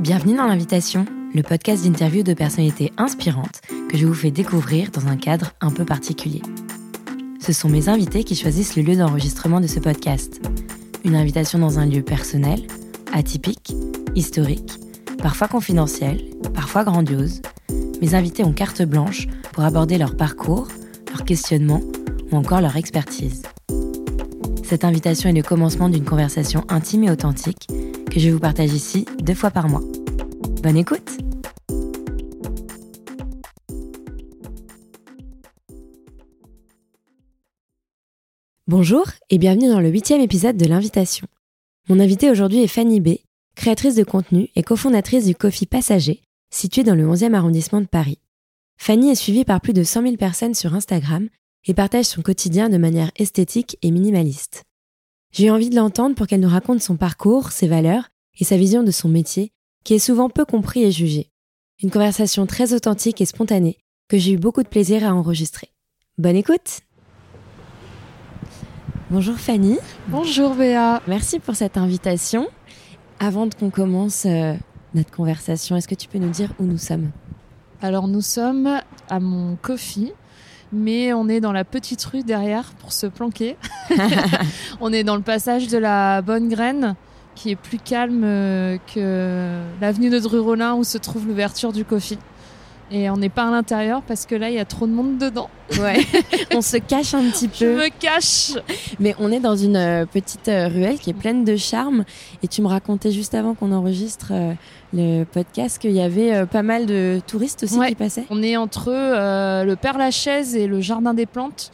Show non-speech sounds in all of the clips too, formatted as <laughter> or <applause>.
Bienvenue dans l'invitation, le podcast d'interview de personnalités inspirantes que je vous fais découvrir dans un cadre un peu particulier. Ce sont mes invités qui choisissent le lieu d'enregistrement de ce podcast. Une invitation dans un lieu personnel, atypique, historique, parfois confidentiel, parfois grandiose. Mes invités ont carte blanche pour aborder leur parcours, leurs questionnements ou encore leur expertise. Cette invitation est le commencement d'une conversation intime et authentique que je vous partage ici deux fois par mois. Bonne écoute Bonjour et bienvenue dans le huitième épisode de l'invitation. Mon invitée aujourd'hui est Fanny B, créatrice de contenu et cofondatrice du Coffee Passager, situé dans le 11e arrondissement de Paris. Fanny est suivie par plus de 100 000 personnes sur Instagram et partage son quotidien de manière esthétique et minimaliste. J'ai eu envie de l'entendre pour qu'elle nous raconte son parcours, ses valeurs et sa vision de son métier, qui est souvent peu compris et jugé. Une conversation très authentique et spontanée que j'ai eu beaucoup de plaisir à enregistrer. Bonne écoute Bonjour Fanny. Bonjour Béa. Merci pour cette invitation. Avant qu'on commence euh, notre conversation, est-ce que tu peux nous dire où nous sommes? Alors nous sommes à mon coffee mais on est dans la petite rue derrière pour se planquer. <laughs> on est dans le passage de la Bonne Graine, qui est plus calme euh, que l'avenue de Drurolin où se trouve l'ouverture du Coffee. Et on n'est pas à l'intérieur parce que là, il y a trop de monde dedans. Ouais, <laughs> on se cache un petit peu. Je me cache. Mais on est dans une euh, petite euh, ruelle qui est pleine de charme. Et tu me racontais juste avant qu'on enregistre le podcast qu'il y avait pas mal de touristes aussi qui passaient. On est entre le Père Lachaise et le Jardin des Plantes.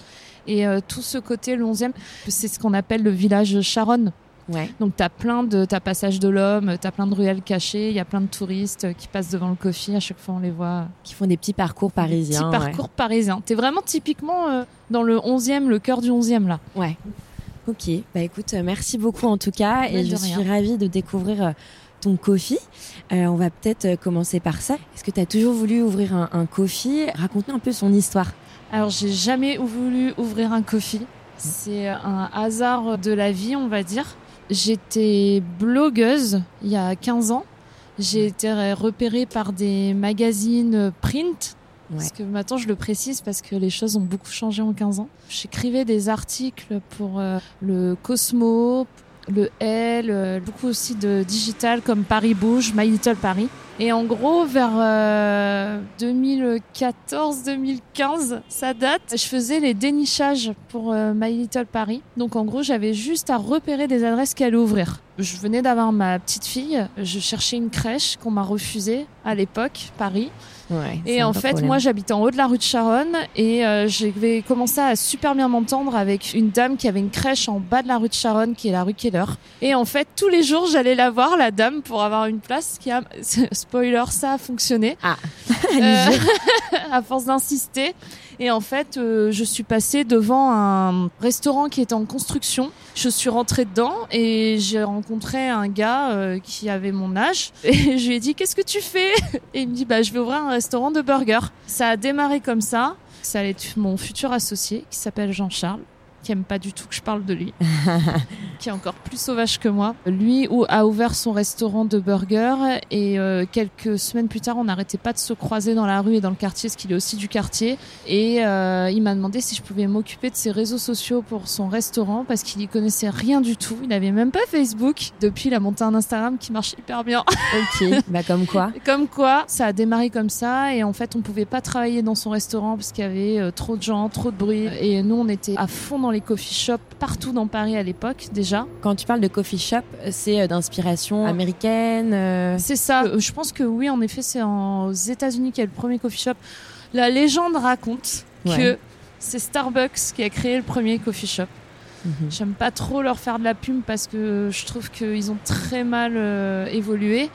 Et tout ce côté, le 11e, c'est ce qu'on appelle le village Charonne. Ouais. Donc tu as plein de t'as passage de l'homme, tu as plein de ruelles cachées, il y a plein de touristes qui passent devant le coffee, à chaque fois on les voit qui font des petits parcours parisiens. Des petits parcours parisiens. Tu es vraiment typiquement euh, dans le 11e, le cœur du 11e là. Ouais. OK. Bah écoute, euh, merci beaucoup en tout cas et je suis ravie de découvrir euh, ton coffee. on va peut-être commencer par ça. Est-ce que tu as toujours voulu ouvrir un, un coffee? Raconte-nous un peu son histoire. Alors, j'ai jamais voulu ouvrir un coffee. C'est un hasard de la vie, on va dire. J'étais blogueuse il y a 15 ans. J'ai été repérée par des magazines print. Parce que maintenant je le précise parce que les choses ont beaucoup changé en 15 ans. J'écrivais des articles pour euh, le Cosmo, le L, euh, beaucoup aussi de digital comme Paris Bouge, My Little Paris. Et en gros, vers 2014-2015, euh, ça date, je faisais les dénichages pour euh, My Little Paris. Donc en gros, j'avais juste à repérer des adresses qui allaient ouvrir. Je venais d'avoir ma petite fille, je cherchais une crèche qu'on m'a refusée à l'époque, Paris et en fait, moi, j'habitais en haut de la rue de Charonne et euh, j'ai commencé à super bien m'entendre avec une dame qui avait une crèche en bas de la rue de Charonne, qui est la rue Keller. Et en fait, tous les jours, j'allais la voir, la dame, pour avoir une place. Qui a <laughs> spoiler, ça a fonctionné. Ah, euh, <laughs> <laughs> à force d'insister. Et en fait, euh, je suis passée devant un restaurant qui était en construction. Je suis rentrée dedans et j'ai rencontré un gars euh, qui avait mon âge. Et je lui ai dit, qu'est-ce que tu fais? <laughs> Et il me dit, bah, je vais ouvrir un restaurant de burgers. Ça a démarré comme ça. Ça allait être mon futur associé qui s'appelle Jean-Charles qui aime pas du tout que je parle de lui, <laughs> qui est encore plus sauvage que moi. Lui a ouvert son restaurant de burgers et euh, quelques semaines plus tard, on n'arrêtait pas de se croiser dans la rue et dans le quartier, ce qu'il est aussi du quartier. Et euh, il m'a demandé si je pouvais m'occuper de ses réseaux sociaux pour son restaurant parce qu'il y connaissait rien du tout. Il n'avait même pas Facebook. Depuis, il a monté un Instagram qui marche hyper bien. ok, <laughs> bah comme quoi. Comme quoi, ça a démarré comme ça et en fait, on pouvait pas travailler dans son restaurant parce qu'il y avait euh, trop de gens, trop de bruit et nous, on était à fond dans les coffee shops partout dans Paris à l'époque déjà. Quand tu parles de coffee shop, c'est euh, d'inspiration américaine euh C'est ça. Euh, je pense que oui, en effet, c'est aux États-Unis qu'il y a le premier coffee shop. La légende raconte que c'est Starbucks qui a créé le premier coffee shop. Mhm. J'aime pas trop leur faire de la pub parce que je trouve qu'ils ont très mal évolué.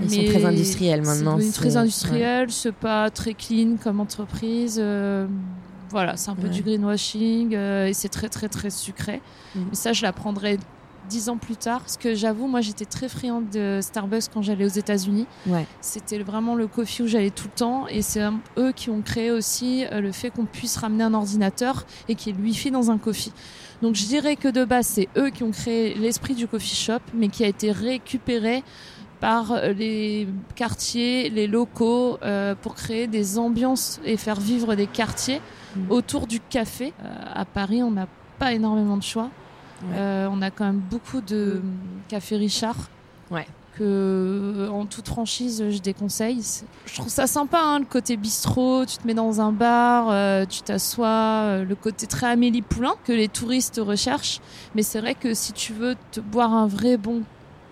Ils sont très industriels maintenant. C'est très industriel, c'est pas très clean comme entreprise. Voilà, c'est un peu du greenwashing euh, et c'est très très très sucré. Mm. Mais ça, je l'apprendrai dix ans plus tard. Parce que j'avoue, moi, j'étais très friande de Starbucks quand j'allais aux États-Unis. Ouais. C'était vraiment le coffee où j'allais tout le temps. Et c'est eux qui ont créé aussi euh, le fait qu'on puisse ramener un ordinateur et qu'il y ait le Wi-Fi dans un coffee. Donc je dirais que de base, c'est eux qui ont créé l'esprit du coffee shop, mais qui a été récupéré par les quartiers, les locaux, pour créer des ambiances et faire vivre des quartiers mm. autour du café. à Paris, on n'a pas énormément de choix. on a quand même beaucoup de mm. cafés Richard. Ouais que euh, en toute franchise je déconseille. Je trouve ça sympa hein, le côté bistrot, tu te mets dans un bar, euh, tu t'assois, euh, le côté très Amélie Poulain que les touristes recherchent. Mais c'est vrai que si tu veux te boire un vrai bon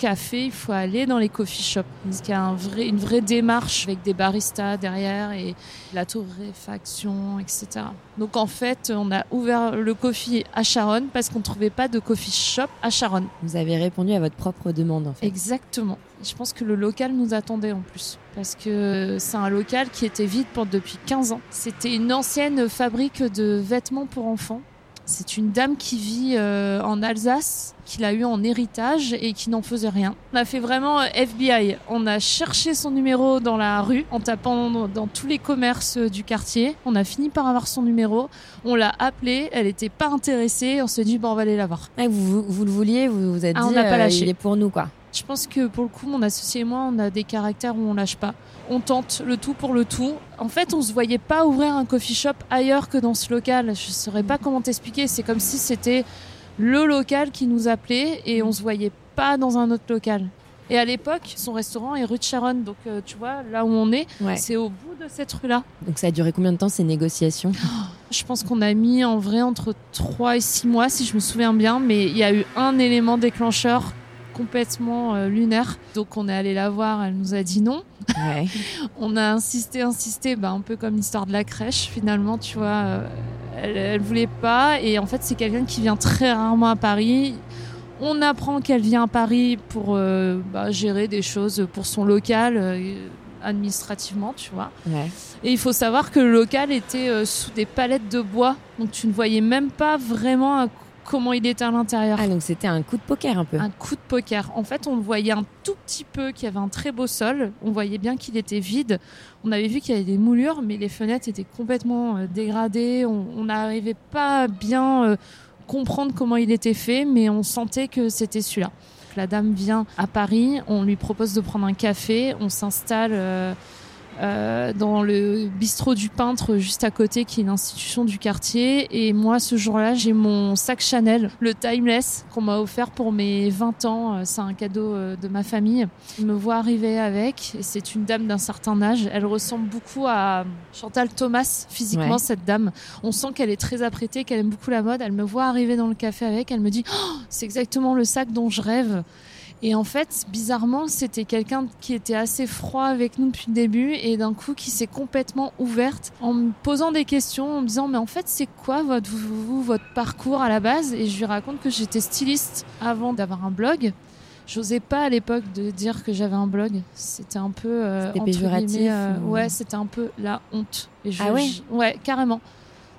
café, il faut aller dans les coffee shops. Parce qu'il y a un vrai, une vraie démarche avec des baristas derrière et la torréfaction, etc. Donc en fait, on a ouvert le coffee à Charonne parce qu'on ne trouvait pas de coffee shop à Charonne. Vous avez répondu à votre propre demande en fait. Exactement. Je pense que le local nous attendait en plus. Parce que c'est un local qui était vide depuis 15 ans. C'était une ancienne fabrique de vêtements pour enfants c'est une dame qui vit euh, en Alsace, qu'il a eu en héritage et qui n'en faisait rien. On a fait vraiment euh, FBI. On a cherché son numéro dans la rue en tapant dans tous les commerces euh, du quartier. On a fini par avoir son numéro. On l'a appelée. Elle n'était pas intéressée. On s'est dit, bon, on va aller la voir. vous, vous, le vouliez, vous vous êtes ah, dit, on pas lâché. il est pour nous, quoi. Je pense que pour le coup, mon associé et moi, on a des caractères où on lâche pas. On tente le tout pour le tout. En fait, on se voyait pas ouvrir un coffee shop ailleurs que dans ce local. Je saurais pas comment t'expliquer. C'est comme si c'était le local qui nous appelait et on se voyait pas dans un autre local. Et à l'époque, son restaurant est rue de Charonne. Donc, euh, tu vois, là où on est, c'est au bout de cette rue-là. Donc, ça a duré combien de temps ces négociations? Je pense qu'on a mis en vrai entre 3 et 6 mois, si je me souviens bien. Mais il y a eu un élément déclencheur complètement euh, lunaire. Donc on est allé la voir, elle nous a dit non. <laughs> on a insisté, insisté, bah, un peu comme l'histoire de la crèche finalement, tu vois. Euh, elle, elle voulait pas et en fait c'est quelqu'un qui vient très rarement à Paris. On apprend qu'elle vient à Paris pour euh, bah, gérer des choses pour son local administrativement, tu vois. Et il faut savoir que le local était sous des palettes de bois, donc tu ne voyais même pas vraiment à comment il était à l'intérieur. Ah, donc c'était un coup de poker un peu. Un coup de poker. En fait, on voyait un tout petit peu qu'il y avait un très beau sol. On voyait bien qu'il était vide. On avait vu qu'il y avait des moulures, mais les fenêtres étaient complètement euh, dégradées. On n'arrivait pas bien euh, comprendre comment il était fait, mais on sentait que c'était celui-là. La dame vient à Paris, on lui propose de prendre un café, on s'installe. Euh, euh, dans le bistrot du peintre juste à côté, qui est l'institution du quartier. Et moi, ce jour-là, j'ai mon sac Chanel, le Timeless, qu'on m'a offert pour mes 20 ans. Euh, c'est un cadeau euh, de ma famille. Je me vois arriver avec. Et c'est une dame d'un certain âge. Elle ressemble beaucoup à Chantal Thomas, physiquement, cette dame. On sent qu'elle est très apprêtée, qu'elle aime beaucoup la mode. Elle me voit arriver dans le café avec. Elle me dit, oh, c'est exactement le sac dont je rêve. Et en fait, bizarrement, c'était quelqu'un qui était assez froid avec nous depuis le début et d'un coup qui s'est complètement ouverte en me posant des questions, en me disant mais en fait c'est quoi votre, votre parcours à la base? Et je lui raconte que j'étais styliste avant d'avoir un blog. J'osais pas à l'époque de dire que j'avais un blog. C'était un peu euh, péjoratif. Euh, ouais, c'était un peu la honte. Et je, ah ouais? ouais, carrément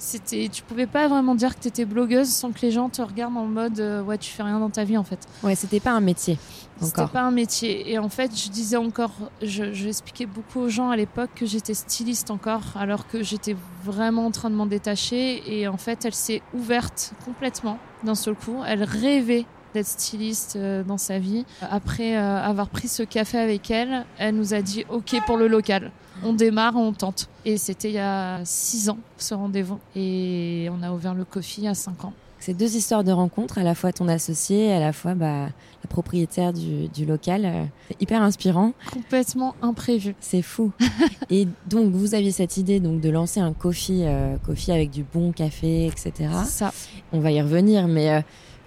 c'était tu pouvais pas vraiment dire que tu étais blogueuse sans que les gens te regardent en mode euh, ouais tu fais rien dans ta vie en fait. Ouais c'était pas un métier c'était pas un métier. Et en fait je disais encore je, je expliquais beaucoup aux gens à l'époque que j'étais styliste encore alors que j'étais vraiment en train de m'en détacher. Et en fait elle s'est ouverte complètement d'un seul coup. Elle rêvait d'être styliste euh, dans sa vie. Après euh, avoir pris ce café avec elle, elle nous a dit OK pour le local. On démarre, on tente. Et c'était il y a six ans ce rendez-vous. Et on a ouvert le coffee il y a cinq ans. C'est deux histoires de rencontres, à la fois ton associé, à la fois bah, la propriétaire du, du local. Euh, hyper inspirant. Complètement imprévu. C'est fou. <laughs> et donc, vous aviez cette idée donc de lancer un coffee, coffee avec du bon café, etc. Ça. On va y revenir, mais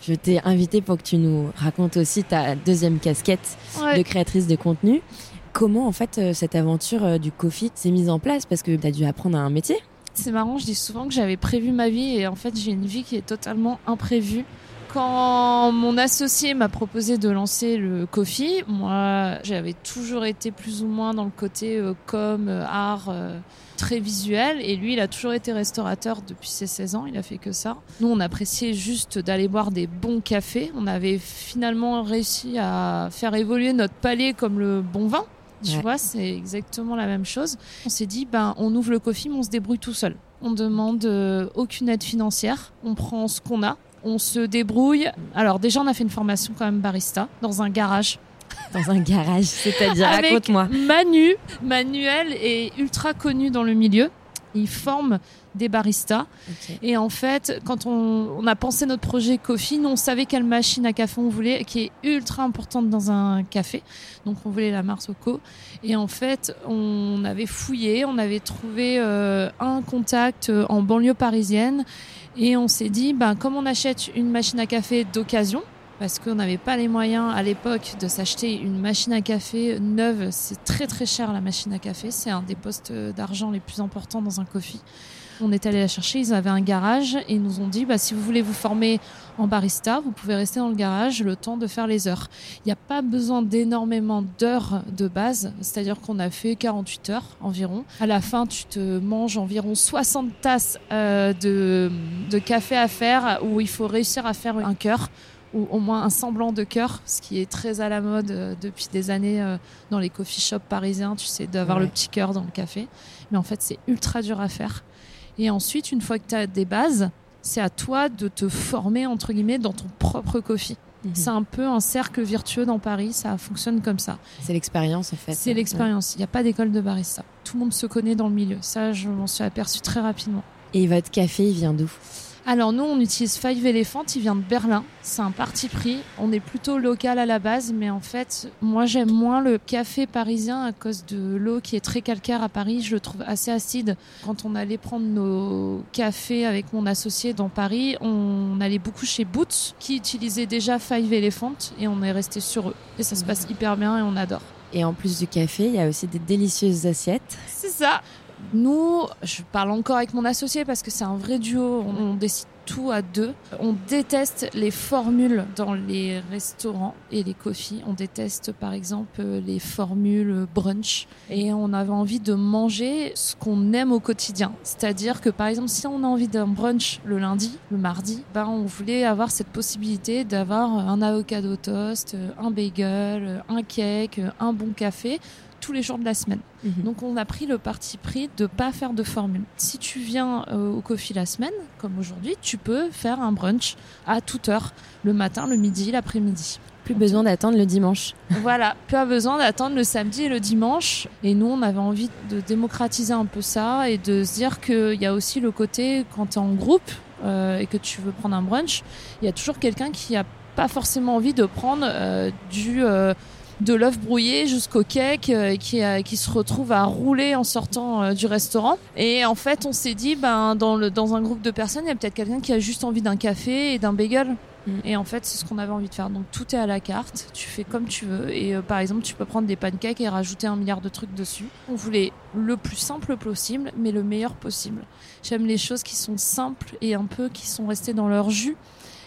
je t'ai invité pour que tu nous racontes aussi ta deuxième casquette de créatrice de contenu. Comment en fait euh, cette aventure euh, du coffee s'est mise en place? Parce que tu as dû apprendre un métier. C'est marrant, je dis souvent que j'avais prévu ma vie et en fait j'ai une vie qui est totalement imprévue. Quand mon associé m'a proposé de lancer le coffee, moi j'avais toujours été plus ou moins dans le côté euh, com, art très visuel et lui il a toujours été restaurateur depuis ses 16 ans, il a fait que ça. Nous on appréciait juste d'aller boire des bons cafés, on avait finalement réussi à faire évoluer notre palais comme le bon vin. Tu vois, c'est exactement la même chose. On s'est dit, ben, on ouvre le coffee, mais on se débrouille tout seul. On demande euh, aucune aide financière. On prend ce qu'on a. On se débrouille. Alors, déjà, on a fait une formation quand même barista dans un garage Dans un garage, c'est-à-dire, raconte-moi. Manu, Manuel est ultra connu dans le milieu. Il forme des baristas. Et en fait, quand on, on a pensé notre projet Coffee, nous, on savait quelle machine à café on voulait, qui est ultra importante dans un café. Donc, on voulait la Marsocco. Et en fait, on avait fouillé, on avait trouvé euh, un contact euh, en banlieue parisienne. Et on s'est dit, ben, comme on achète une machine à café d'occasion, parce qu'on n'avait pas les moyens à l'époque de s'acheter une machine à café neuve. C'est très très cher la machine à café. C'est un des postes d'argent les plus importants dans un coffee. On est allé la chercher, ils avaient un garage et ils nous ont dit bah, si vous voulez vous former en barista, vous pouvez rester dans le garage le temps de faire les heures. Il n'y a pas besoin d'énormément d'heures de base, c'est-à-dire qu'on a fait 48 heures environ. À la fin, tu te manges environ 60 tasses euh, de, de café à faire où il faut réussir à faire un cœur ou au moins un semblant de cœur, ce qui est très à la mode euh, depuis des années euh, dans les coffee shops parisiens, tu sais, d'avoir Ouais. le petit cœur dans le café. Mais en fait, c'est ultra dur à faire. Et ensuite, une fois que tu as des bases, c'est à toi de te former, entre guillemets, dans ton propre coffee. Mhm. C'est un peu un cercle vertueux dans Paris, ça fonctionne comme ça. C'est l'expérience en fait. C'est l'expérience. Il n'y a pas d'école de barista. Tout le monde se connaît dans le milieu. Ça, je m'en suis aperçu très rapidement. Et votre café, il vient d'où? Alors nous, on utilise Five Elephant, il vient de Berlin. C'est un parti pris. On est plutôt local à la base, mais en fait, moi j'aime moins le café parisien à cause de l'eau qui est très calcaire à Paris. Je le trouve assez acide. Quand on allait prendre nos cafés avec mon associé dans Paris, on allait beaucoup chez Boots, qui utilisait déjà Five Elephant, et on est resté sur eux. Et ça se passe hyper bien et on adore. Et en plus du café, il y a aussi des délicieuses assiettes. C'est ça. Nous, je parle encore avec mon associé parce que c'est un vrai duo. On, on décide tout à deux. On déteste les formules dans les restaurants et les coffees. On déteste par exemple les formules brunch. Et on avait envie de manger ce qu'on aime au quotidien. C'est-à-dire que par exemple, si on a envie d'un brunch le lundi, le mardi, ben on voulait avoir cette possibilité d'avoir un avocado toast, un bagel, un cake, un bon café tous les jours de la semaine. Mhm. Donc on a pris le parti pris de pas faire de formule. Si tu viens euh, au coffee la semaine, comme aujourd'hui, tu peux faire un brunch à toute heure, le matin, le midi, l'après-midi. Plus besoin d'attendre le dimanche. voilà, pas besoin d'attendre le samedi et le dimanche. Et nous, on avait envie de démocratiser un peu ça et de se dire qu'il y a aussi le côté quand tu es en groupe euh, et que tu veux prendre un brunch, il y a toujours quelqu'un qui a pas forcément envie de prendre euh, du de l'œuf brouillé jusqu'au cake euh, qui, euh, qui se retrouve à rouler en sortant euh, du restaurant. Et en fait, on s'est dit, ben, dans, le, dans un groupe de personnes, il y a peut-être quelqu'un qui a juste envie d'un café et d'un bagel. Mm. Et en fait, c'est ce qu'on avait envie de faire. Donc tout est à la carte, tu fais comme tu veux. Et euh, par exemple, tu peux prendre des pancakes et rajouter un milliard de trucs dessus. On voulait le plus simple possible, mais le meilleur possible. J'aime les choses qui sont simples et un peu qui sont restées dans leur jus.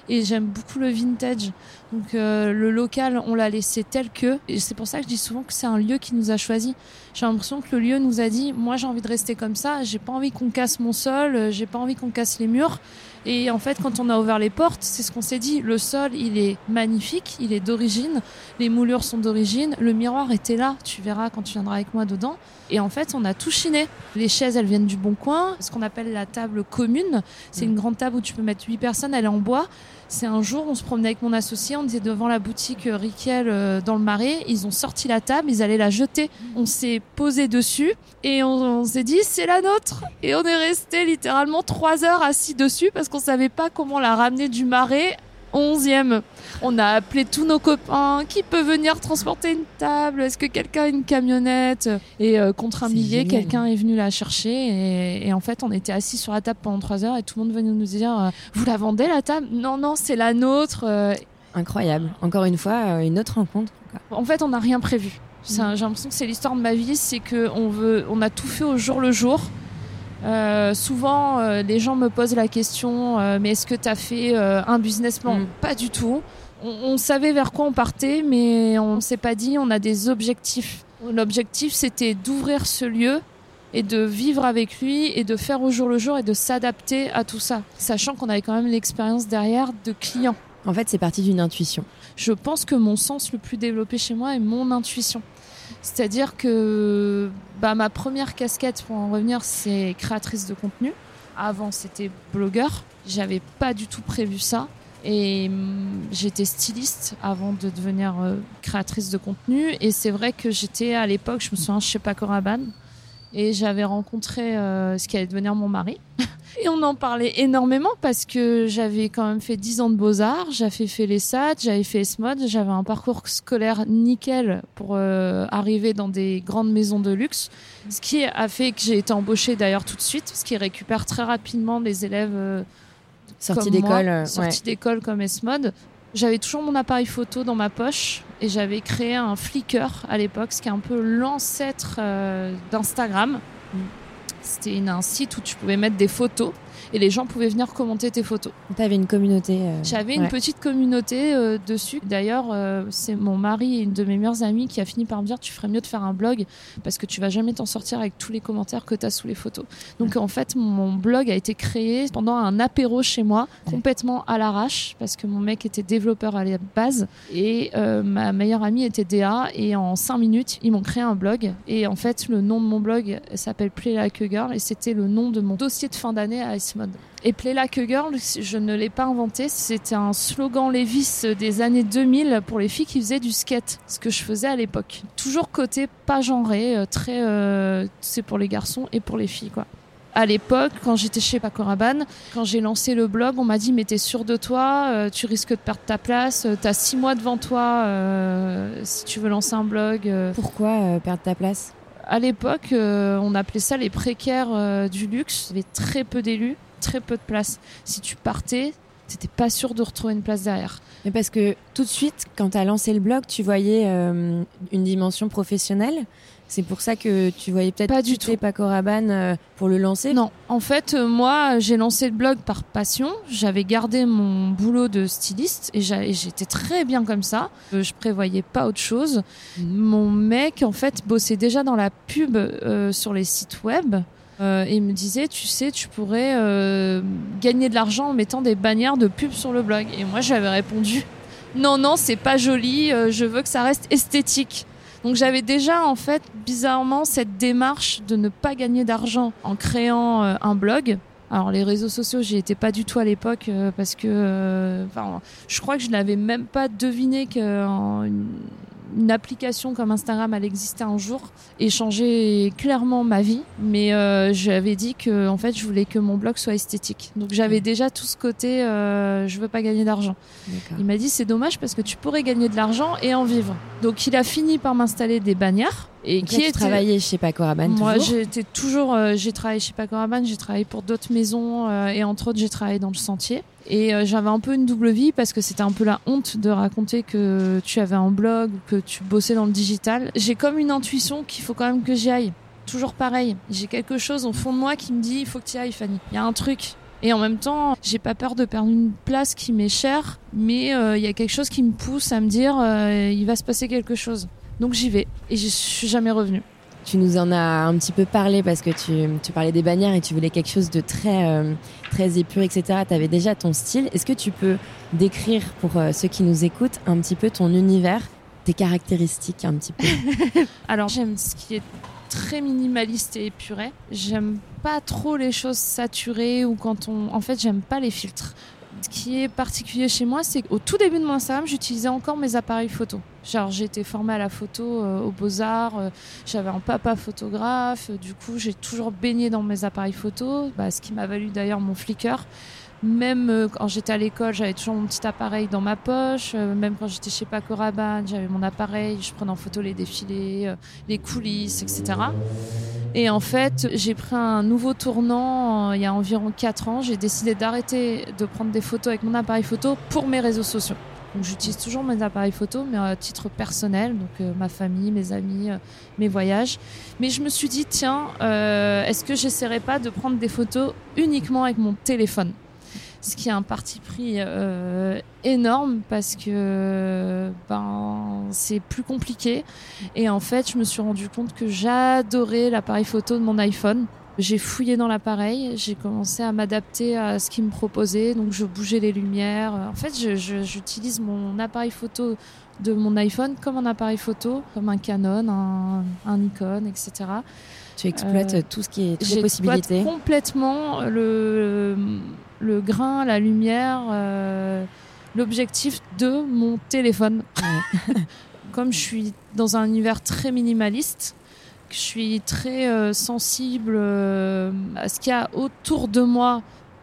Et j'aime beaucoup le vintage. Donc euh, le local, on l'a laissé tel que. Et c'est pour ça que je dis souvent que c'est un lieu qui nous a choisi. J'ai l'impression que le lieu nous a dit, moi j'ai envie de rester comme ça. J'ai pas envie qu'on casse mon sol. euh, J'ai pas envie qu'on casse les murs. Et en fait, quand on a ouvert les portes, c'est ce qu'on s'est dit. Le sol, il est magnifique, il est d'origine. Les moulures sont d'origine. Le miroir était là. Tu verras quand tu viendras avec moi dedans. Et en fait, on a tout chiné. Les chaises, elles viennent du bon coin. Ce qu'on appelle la table commune. C'est une grande table où tu peux mettre 8 personnes. Elle est en bois. C'est un jour, on se promenait avec mon associé, on était devant la boutique euh, Riquel euh, dans le Marais. Ils ont sorti la table, ils allaient la jeter. On s'est posé dessus et on, on s'est dit c'est la nôtre. Et on est resté littéralement trois heures assis dessus parce qu'on savait pas comment la ramener du Marais. 11e. On a appelé tous nos copains. Qui peut venir transporter une table Est-ce que quelqu'un a une camionnette Et euh, contre un génial. quelqu'un est venu la chercher. Et, et en fait, on était assis sur la table pendant trois heures et tout le monde venait nous dire euh, Vous la vendez la table? Non, non, c'est la nôtre. Euh, Incroyable. Encore une fois, une autre rencontre. en fait, on n'a rien prévu. Un- J'ai l'impression que c'est l'histoire de ma vie, c'est que on veut, on a tout fait au jour le jour. Euh, souvent, euh, les gens me posent la question, euh, mais est-ce que tu as fait euh, un business plan? Mm. Pas du tout. On, on savait vers quoi on partait, mais on ne s'est pas dit, on a des objectifs. L'objectif, c'était d'ouvrir ce lieu et de vivre avec lui et de faire au jour le jour et de s'adapter à tout ça, sachant qu'on avait quand même l'expérience derrière de clients. En fait, c'est parti d'une intuition. Je pense que mon sens le plus développé chez moi est mon intuition. C'est-à-dire que bah, ma première casquette, pour en revenir, c'est créatrice de contenu. Avant, c'était blogueur. J'avais pas du tout prévu ça. Et hum, j'étais styliste avant de devenir euh, créatrice de contenu. Et c'est vrai que j'étais à l'époque, je me souviens, chez Paco Rabanne. Et j'avais rencontré euh, ce qui allait devenir mon mari. <laughs> Et on en parlait énormément parce que j'avais quand même fait 10 ans de beaux-arts, j'avais fait les SAT, j'avais fait ESMOD, j'avais un parcours scolaire nickel pour euh, arriver dans des grandes maisons de luxe. Ce qui a fait que j'ai été embauchée d'ailleurs tout de suite, ce qui récupère très rapidement les élèves euh, moi, d'école. euh, sortis d'école comme ESMOD. J'avais toujours mon appareil photo dans ma poche et j'avais créé un Flickr à l'époque, ce qui est un peu l'ancêtre euh, d'Instagram. Mm. C'était un site où tu pouvais mettre des photos et les gens pouvaient venir commenter tes photos. Tu avais une communauté. euh, J'avais une petite communauté euh, dessus. D'ailleurs, euh, c'est mon mari et une de mes meilleures amies qui a fini par me dire tu ferais mieux de faire un blog parce que tu vas jamais t'en sortir avec tous les commentaires que tu as sous les photos. Donc en fait, mon, blog a été créé pendant un apéro chez moi, Ouais. complètement à l'arrache parce que mon mec était développeur à la base et ma meilleure amie était DA et en cinq minutes, ils m'ont créé un blog et en fait, le nom de mon blog s'appelle Play Like a Girl et c'était le nom de mon dossier de fin d'année à Et Play Like a Girl, je ne l'ai pas inventé, c'était un slogan Levis des années 2000 pour les filles qui faisaient du skate, ce que je faisais à l'époque. Toujours côté pas genré, euh, très euh, c'est pour les garçons et pour les filles quoi. À l'époque, quand j'étais chez Paco Rabanne, quand j'ai lancé le blog, on m'a dit mais t'es sûr de toi, euh, tu risques de perdre ta place, t'as six mois devant toi euh, si tu veux lancer un blog. Pourquoi perdre ta place? À l'époque, euh, on appelait ça les précaires euh, du luxe. Il y avait très peu d'élus, très peu de place. Si tu partais, t'étais pas sûr de retrouver une place derrière. Mais parce que tout de suite, quand tu as lancé le blog, tu voyais euh, une dimension professionnelle. C'est pour ça que tu voyais peut-être Pas du tout. Paco Rabanne euh, pour le lancer. Non, en fait, euh, moi, j'ai lancé le blog par passion. J'avais gardé mon boulot de styliste et j'étais très bien comme ça. Je prévoyais pas autre chose. Mon mec, en fait, bossait déjà dans la pub sur les sites web. Euh, il me disait, tu sais, tu pourrais euh, gagner de l'argent en mettant des bannières de pub sur le blog. Et moi, j'avais répondu, <laughs> non, non, c'est pas joli, euh, je veux que ça reste esthétique. Donc j'avais déjà en fait bizarrement cette démarche de ne pas gagner d'argent en créant euh, un blog. Alors les réseaux sociaux, j'y étais pas du tout à l'époque euh, parce que, enfin, je crois que je n'avais même pas deviné qu'une une application comme Instagram allait exister un jour et changer clairement ma vie. Mais euh, j'avais dit que en fait, je voulais que mon blog soit esthétique. Donc j'avais déjà tout ce côté, euh, je veux pas gagner d'argent. Il m'a dit c'est dommage parce que tu pourrais gagner de l'argent et en vivre. Donc il a fini par m'installer des bannières et Donc qui était travaillais chez Paco Rabanne moi j'étais toujours euh, j'ai travaillé chez Paco Rabanne, j'ai travaillé pour d'autres maisons euh, et entre autres j'ai travaillé dans le sentier et euh, j'avais un peu une double vie parce que c'était un peu la honte de raconter que tu avais un blog ou que tu bossais dans le digital. J'ai comme une intuition qu'il faut quand même que j'y aille. Toujours pareil, j'ai quelque chose au fond de moi qui me dit il faut que tu y ailles Fanny. Il y a un truc et en même temps, j'ai pas peur de perdre une place qui m'est chère, mais euh, il y a quelque chose qui me pousse à me dire euh, il va se passer quelque chose. Donc j'y vais et je suis jamais revenue. Tu nous en as un petit peu parlé parce que tu, tu parlais des bannières et tu voulais quelque chose de très, euh, très épuré, etc. Tu avais déjà ton style. Est-ce que tu peux décrire pour euh, ceux qui nous écoutent un petit peu ton univers, tes caractéristiques un petit peu? <laughs> Alors j'aime ce qui est très minimaliste et épuré. J'aime pas trop les choses saturées ou quand on... En fait, j'aime pas les filtres. Ce qui est particulier chez moi, c'est qu'au tout début de mon Instagram, j'utilisais encore mes appareils photo. Genre, j'ai été formée à la photo euh, aux Beaux-Arts, euh, j'avais un papa photographe, euh, du coup, j'ai toujours baigné dans mes appareils photo, bah, ce qui m'a valu d'ailleurs mon Flickr. Même euh, quand j'étais à l'école, j'avais toujours mon petit appareil dans ma poche. Euh, même quand j'étais chez Paco Rabanne, j'avais mon appareil. Je prenais en photo les défilés, euh, les coulisses, etc. Et en fait, j'ai pris un nouveau tournant il y a environ 4 ans. J'ai décidé d'arrêter de prendre des photos avec mon appareil photo pour mes réseaux sociaux. Donc j'utilise toujours mes appareils photo, mais à titre personnel, donc euh, ma famille, mes amis, euh, mes voyages. Mais je me suis dit, tiens, euh, est-ce que j'essaierais pas de prendre des photos uniquement avec mon téléphone? Ce qui est un parti pris euh, énorme parce que ben c'est plus compliqué. Et en fait je me suis rendu compte que j'adorais l'appareil photo de mon iPhone. J'ai fouillé dans l'appareil j'ai commencé à m'adapter à ce qu'il me proposait donc je bougeais les lumières. En fait j'utilise mon appareil photo de mon iPhone comme un appareil photo comme un Canon un, un Nikon etc Tu exploites Euh, tout ce qui est toutes les possibilités. complètement le, le grain, la lumière. euh, l'objectif de mon téléphone. <laughs> Comme je suis dans un univers très minimaliste, que je suis très euh, sensible euh, à ce qu'il y a autour de moi,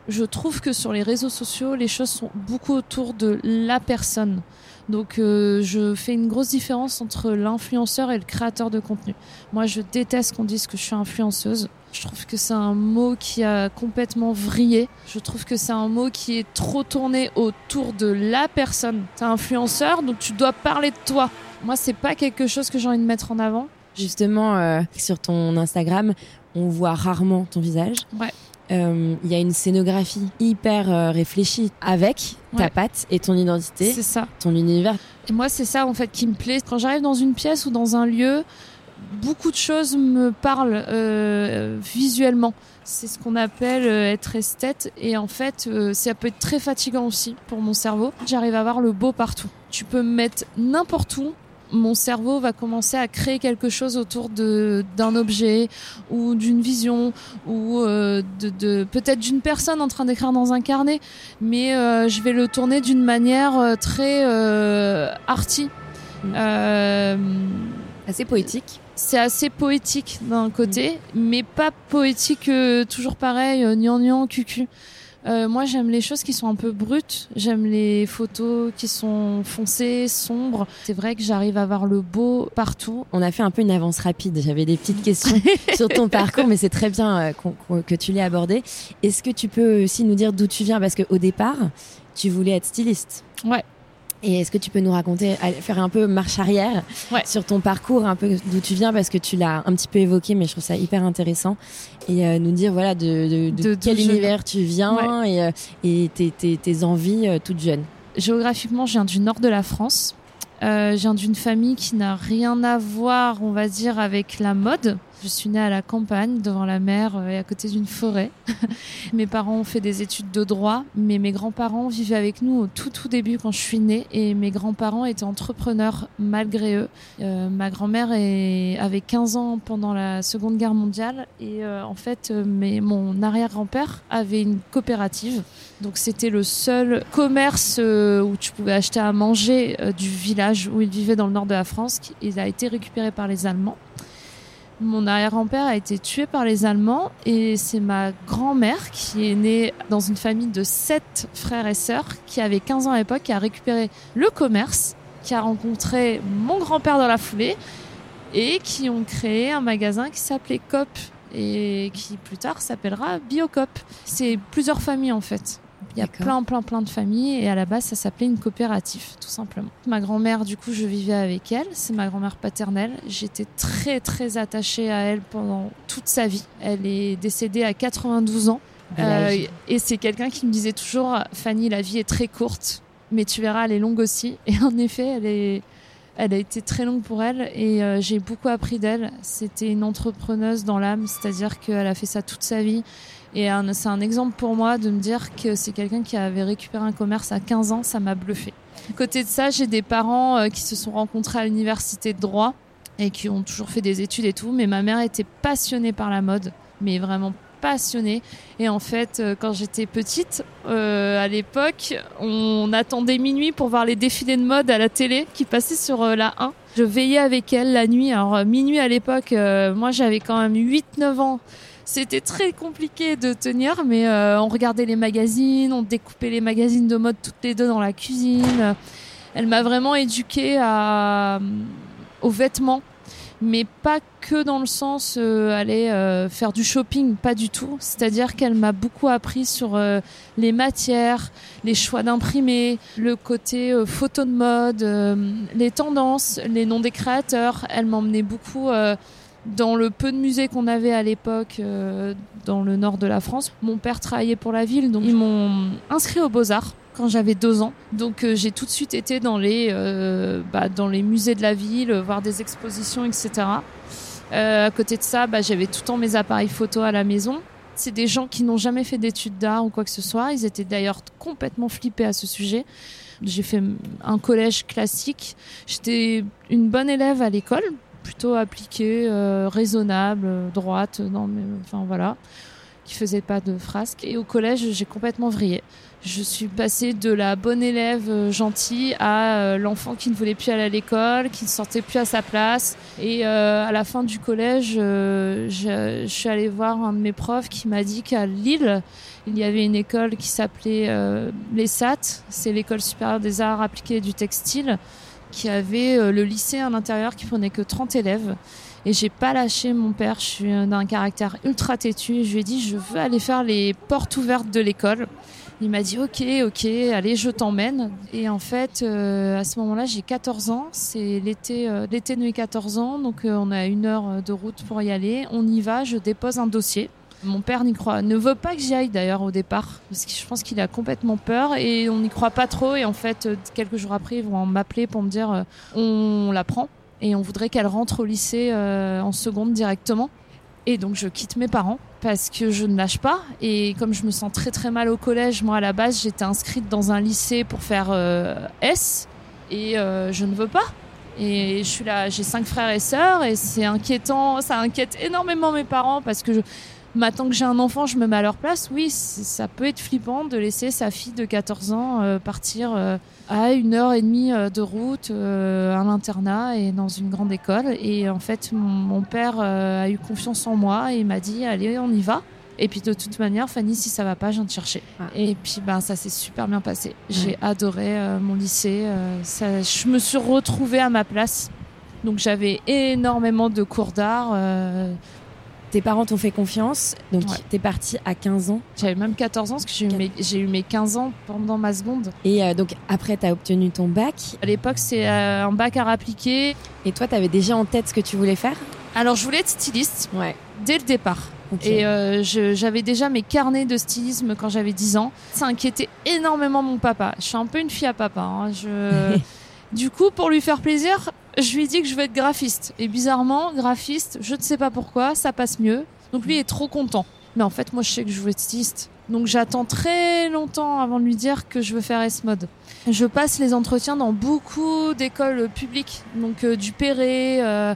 je trouve que sur les réseaux sociaux, les choses sont beaucoup autour de la personne. Donc euh, je fais une grosse différence entre l'influenceur et le créateur de contenu. Moi, je déteste qu'on dise que je suis influenceuse. Je trouve que c'est un mot qui a complètement vrillé. Je trouve que c'est un mot qui est trop tourné autour de la personne. T'es influenceur, donc tu dois parler de toi. Moi, c'est pas quelque chose que j'ai envie de mettre en avant. Justement, euh, sur ton Instagram, on voit rarement ton visage. Ouais. Euh, Il y a une scénographie hyper euh, réfléchie avec ta Ouais. patte et ton identité, C'est ça. ton univers. Et moi, c'est ça en fait qui me plaît. Quand j'arrive dans une pièce ou dans un lieu, beaucoup de choses me parlent euh, visuellement. C'est ce qu'on appelle euh, être esthète. Et en fait, euh, ça peut être très fatigant aussi pour mon cerveau. J'arrive à voir le beau partout. Tu peux me mettre n'importe où. Mon cerveau va commencer à créer quelque chose autour d'un objet ou d'une vision ou euh, de, de peut-être d'une personne en train d'écrire dans un carnet, mais je vais le tourner d'une manière très arty. Euh, Assez poétique. C'est assez poétique d'un côté, mais pas poétique euh, toujours pareil, euh, gnangnan, cucu. Euh, moi, j'aime les choses qui sont un peu brutes. J'aime les photos qui sont foncées, sombres. C'est vrai que j'arrive à voir le beau partout. On a fait un peu une avance rapide. J'avais des petites questions <laughs> sur ton parcours, mais c'est très bien euh, que tu l'aies abordé. Est-ce que tu peux aussi nous dire d'où tu viens? Parce qu'au départ, tu voulais être styliste. Ouais. Et est-ce que tu peux nous raconter, faire un peu marche arrière Ouais. sur ton parcours, un peu d'où tu viens, parce que tu l'as un petit peu évoqué, mais je trouve ça hyper intéressant. Et euh, nous dire voilà de, de, de De- d'où quel je- univers tu viens et, euh, et tes, tes, tes envies euh, toutes jeunes. Géographiquement, je viens du nord de la France. Euh, je viens d'une famille qui n'a rien à voir, on va dire, avec la mode. Je suis née à la campagne, devant la mer euh, et à côté d'une forêt. <laughs> mes parents ont fait des études de droit, mais mes grands-parents vivaient avec nous au tout tout début quand je suis née. Et mes grands-parents étaient entrepreneurs malgré eux. Euh, ma grand-mère avait 15 ans pendant la Seconde Guerre mondiale. Et en fait, mon arrière-grand-père avait une coopérative. Donc c'était le seul commerce euh, où tu pouvais acheter à manger euh, du village où il vivait dans le nord de la France. Il a été récupéré par les Allemands. Mon arrière-grand-père a été tué par les Allemands et c'est ma grand-mère qui est née dans une famille de sept frères et sœurs qui avait 15 ans à l'époque qui a récupéré le commerce, qui a rencontré mon grand-père dans la foulée et qui ont créé un magasin qui s'appelait Cop et qui plus tard s'appellera Biocop. C'est plusieurs familles en fait. Il y a plein, plein, plein de familles et à la base, ça s'appelait une coopérative, tout simplement. Ma grand-mère, du coup, je vivais avec elle. C'est ma grand-mère paternelle. J'étais très, très attachée à elle pendant toute sa vie. Elle est décédée à 92 ans. Euh, et c'est quelqu'un qui me disait toujours, Fanny, la vie est très courte, mais tu verras, elle est longue aussi. <laughs> Et en effet, elle est, elle a été très longue pour elle et euh, j'ai beaucoup appris d'elle. C'était une entrepreneuse dans l'âme, c'est-à-dire qu'elle a fait ça toute sa vie. Et c'est un exemple pour moi de me dire que c'est quelqu'un qui avait récupéré un commerce à 15 ans, ça m'a bluffé. Côté de ça, j'ai des parents euh, qui se sont rencontrés à l'université de droit et qui ont toujours fait des études et tout, mais ma mère était passionnée par la mode, mais vraiment passionnée. Et en fait, euh, quand j'étais petite, euh, à l'époque, on attendait minuit pour voir les défilés de mode à la télé qui passaient sur la 1. Je veillais avec elle la nuit. Alors, minuit à l'époque, moi j'avais quand même 8-9 ans. C'était très compliqué de tenir, mais euh, on regardait les magazines, on découpait les magazines de mode toutes les deux dans la cuisine. Elle m'a vraiment éduquée à, aux vêtements, mais pas que dans le sens euh, aller euh, faire du shopping, pas du tout. C'est-à-dire qu'elle m'a beaucoup appris sur euh, les matières, les choix d'imprimés, le côté euh, photo de mode, euh, les tendances, les noms des créateurs. Elle m'emmenait beaucoup euh, dans le peu de musées qu'on avait à l'époque euh, dans le nord de la France. Mon père travaillait pour la ville, donc ils m'ont inscrit aux Beaux-Arts quand j'avais deux ans. Donc euh, j'ai tout de suite été dans les, euh, bah, dans les musées de la ville, euh, voir des expositions, etc. Euh, à côté de ça, bah, j'avais tout le temps mes appareils photo à la maison. C'est des gens qui n'ont jamais fait d'études d'art ou quoi que ce soit. Ils étaient d'ailleurs complètement flippés à ce sujet. J'ai fait un collège classique. J'étais une bonne élève à l'école, plutôt appliquée, euh, raisonnable, euh, droite. Non, mais enfin voilà. qui faisait pas de frasques. Et au collège, j'ai complètement vrillé. Je suis passée de la bonne élève euh, gentille à euh, l'enfant qui ne voulait plus aller à l'école, qui ne sortait plus à sa place. Et euh, à la fin du collège, je, suis allée voir un de mes profs qui m'a dit qu'à Lille, il y avait une école qui s'appelait euh, l'ESAT, c'est l'école supérieure des arts appliqués du textile, qui avait le lycée à l'intérieur qui prenait que 30 élèves. Et j'ai pas lâché mon père, je suis d'un caractère ultra têtu. Je lui ai dit, je veux aller faire les portes ouvertes de l'école. Il m'a dit ok, ok, allez, je t'emmène. Et en fait, euh, à ce moment-là, j'ai 14 ans. C'est l'été, euh, l'été de mes 14 ans, donc euh, on a une heure de route pour y aller. On y va, je dépose un dossier. Mon père n'y croit, ne veut pas que j'y aille d'ailleurs au départ, parce que je pense qu'il a complètement peur et on n'y croit pas trop. Et en fait, quelques jours après, ils vont m'appeler pour me dire on la prend et on voudrait qu'elle rentre au lycée en seconde directement. Et donc je quitte mes parents parce que je ne lâche pas. Et comme je me sens très très mal au collège, moi à la base j'étais inscrite dans un lycée pour faire euh, S et euh, je ne veux pas. Et je suis là, j'ai cinq frères et sœurs et c'est inquiétant, ça inquiète énormément mes parents parce que je, Maintenant que j'ai un enfant, je me mets à leur place. Oui, ça peut être flippant de laisser sa fille de 14 ans euh, partir euh, à une heure et demie euh, de route à l'internat et dans une grande école. Et en fait, mon, père a eu confiance en moi et m'a dit allez, on y va. Et puis de toute manière, Fanny, si ça va pas, je viens te chercher. Et puis ben ça s'est super bien passé. J'ai adoré mon lycée. Ça, je me suis retrouvée à ma place. Donc j'avais énormément de cours d'art. Tes parents t'ont fait confiance, donc tu t'es partie à 15 ans. J'avais même 14 ans parce que j'ai eu, mes, j'ai eu mes 15 ans pendant ma seconde. Et euh, donc après, tu as obtenu ton bac. À l'époque, c'est euh, un bac à appliquer. Et toi, tu avais déjà en tête ce que tu voulais faire? Alors, je voulais être styliste ouais. dès le départ. Et euh, j'avais déjà mes carnets de stylisme quand j'avais 10 ans. Ça inquiétait énormément mon papa. Je suis un peu une fille à papa. Hein. Je... <laughs> du coup, pour lui faire plaisir, je lui dis que je veux être graphiste. Et bizarrement, graphiste, je ne sais pas pourquoi, ça passe mieux. Donc lui est trop content. Mais en fait, moi, je sais que je veux être styliste. Donc j'attends très longtemps avant de lui dire que je veux faire S-Mode. Je passe les entretiens dans beaucoup d'écoles publiques, donc euh, du Perret. Euh,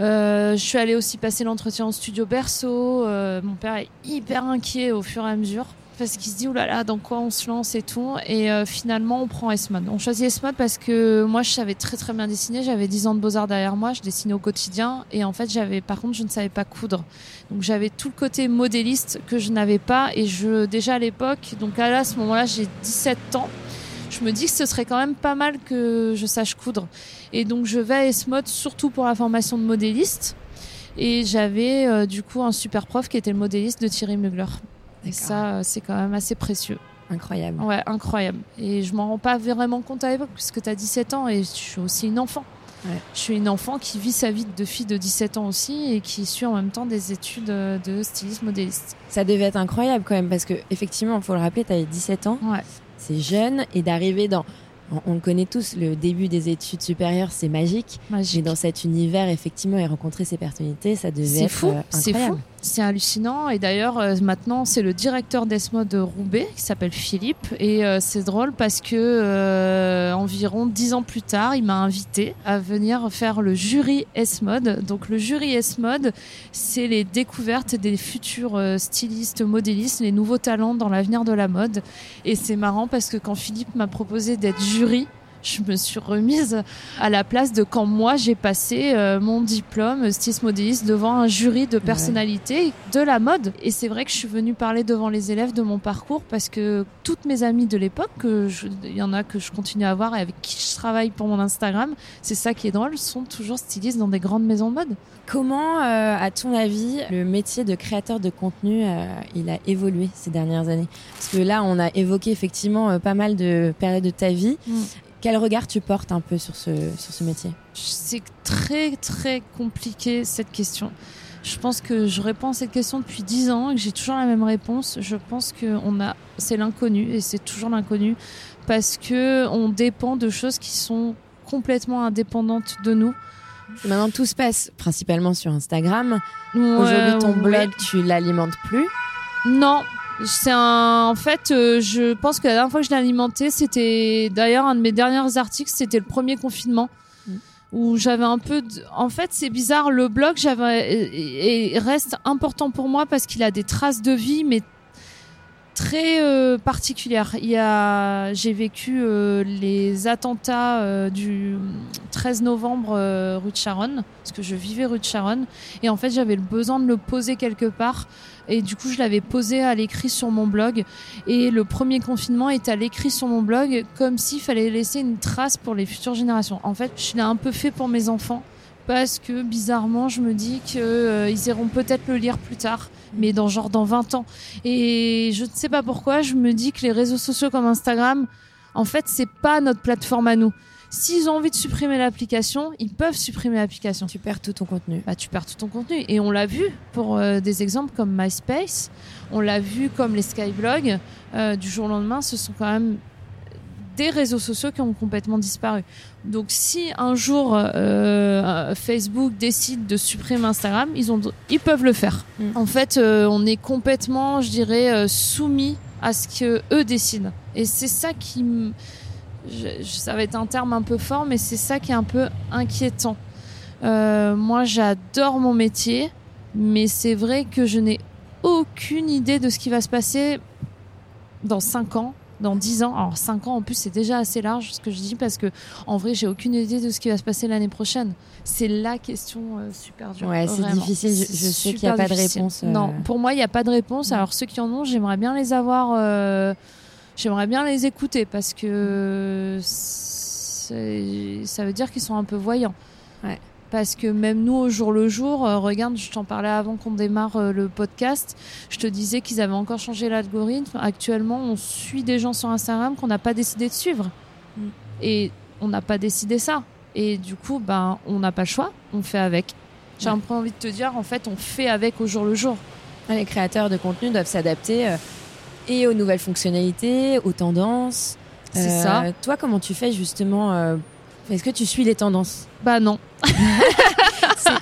euh, je suis allée aussi passer l'entretien au studio Berceau. mon père est hyper inquiet au fur et à mesure parce qu'il se dit oulala dans quoi on se lance et tout et euh, finalement on prend S-Mode. On choisit S-Mode parce que moi je savais très très bien dessiner, j'avais 10 ans de beaux-arts derrière moi, je dessinais au quotidien et en fait j'avais par contre je ne savais pas coudre. Donc j'avais tout le côté modéliste que je n'avais pas et je déjà à l'époque donc à, là, à ce moment-là j'ai 17 ans. Je me dis que ce serait quand même pas mal que je sache coudre. Et donc je vais à S-Mode surtout pour la formation de modéliste. Et j'avais euh, du coup un super prof qui était le modéliste de Thierry Mugler. Et ça, c'est quand même assez précieux. Incroyable. Ouais, incroyable. Et je m'en rends pas vraiment compte à l'époque, puisque tu as 17 ans et je suis aussi une enfant. Je suis une enfant qui vit sa vie de fille de 17 ans aussi et qui suit en même temps des études de styliste modéliste. Ça devait être incroyable quand même parce que effectivement, il faut le rappeler, tu avais 17 ans. Ouais. C'est jeune et d'arriver dans on, le connaît tous, le début des études supérieures, c'est magique. magique. Mais dans cet univers, effectivement, et rencontrer ces personnalités, ça devait être fou. Euh, c'est fou. C'est hallucinant. Et d'ailleurs, euh, maintenant, c'est le directeur d'ESMO de Roubaix qui s'appelle Philippe. Et euh, c'est drôle parce que environ dix ans plus tard, il m'a invité à venir faire le jury S-Mode. Donc le jury S-Mode, c'est les découvertes des futurs stylistes, modélistes, les nouveaux talents dans l'avenir de la mode. Et c'est marrant parce que quand Philippe m'a proposé d'être jury, je me suis remise à la place de quand moi j'ai passé euh, mon diplôme styliste modéliste devant un jury de personnalités de la mode. Et c'est vrai que je suis venue parler devant les élèves de mon parcours parce que toutes mes amies de l'époque, il y en a que je continue à voir et avec qui je travaille pour mon Instagram, c'est ça qui est drôle, sont toujours stylistes dans des grandes maisons de mode. Comment, euh, à ton avis, le métier de créateur de contenu, euh, il a évolué ces dernières années? Parce que là, on a évoqué effectivement pas mal de périodes de ta vie. Mm. Quel regard tu portes un peu sur ce, sur ce métier? C'est très très compliqué cette question. Je pense que je réponds à cette question depuis dix ans et que j'ai toujours la même réponse. Je pense que on a, c'est l'inconnu et c'est toujours l'inconnu parce que on dépend de choses qui sont complètement indépendantes de nous. Maintenant, tout se passe principalement sur Instagram. Aujourd'hui, ton blog, tu l'alimentes plus? Non, c'est un, en fait, euh, je pense que la dernière fois que je l'ai alimenté, c'était d'ailleurs un de mes derniers articles, c'était le premier confinement. Mm. où j'avais un peu de... en fait c'est bizarre le blog j'avais et, et reste important pour moi parce qu'il a des traces de vie mais très euh, particulière. Il y a, j'ai vécu euh, les attentats euh, du 13 novembre rue de Charonne, parce que je vivais rue de Charonne, et en fait j'avais le besoin de le poser quelque part, et du coup je l'avais posé à l'écrit sur mon blog, et le premier confinement est à l'écrit sur mon blog, comme s'il fallait laisser une trace pour les futures générations. En fait, je l'ai un peu fait pour mes enfants parce que bizarrement, je me dis qu'ils euh, iront peut-être le lire plus tard, mais dans genre dans 20 ans. Et je ne sais pas pourquoi, je me dis que les réseaux sociaux comme Instagram, en fait, c'est pas notre plateforme à nous. S'ils ont envie de supprimer l'application, ils peuvent supprimer l'application. Tu perds tout ton contenu. Bah, tu perds tout ton contenu. Et on l'a vu pour euh, des exemples comme MySpace, on l'a vu comme les Skyblogs. Euh, du jour au lendemain, ce sont quand même des réseaux sociaux qui ont complètement disparu. Donc si un jour euh, Facebook décide de supprimer Instagram, ils, ont, ils peuvent le faire. Mm. En fait, euh, on est complètement, je dirais, euh, soumis à ce que eux décident. Et c'est ça qui, ça va être un terme un peu fort, mais c'est ça qui est un peu inquiétant. moi, j'adore mon métier, mais c'est vrai que je n'ai aucune idée de ce qui va se passer dans 5 ans, dans 10 ans. Alors 5 ans en plus c'est déjà assez large ce que je dis parce que en vrai j'ai aucune idée de ce qui va se passer l'année prochaine. C'est la question euh, super dure. Ouais, c'est difficile. Je, sais qu'il n'y a pas de réponse. Euh. Non, pour moi il n'y a pas de réponse. Alors ceux qui en ont, j'aimerais bien les avoir. Euh, j'aimerais bien les écouter parce que ça veut dire qu'ils sont un peu voyants. Ouais parce que même nous au jour le jour, euh, regarde, je t'en parlais avant qu'on démarre euh, le podcast, je te disais qu'ils avaient encore changé l'algorithme. Actuellement, on suit des gens sur Instagram qu'on n'a pas décidé de suivre. Mm. Et on n'a pas décidé ça. Et du coup, ben, on n'a pas le choix, on fait avec. J'ai un peu envie de te dire, en fait, on fait avec au jour le jour. Les créateurs de contenu doivent s'adapter euh, et aux nouvelles fonctionnalités, aux tendances. C'est ça. Toi, comment tu fais justement est-ce que tu suis les tendances Bah non. <laughs>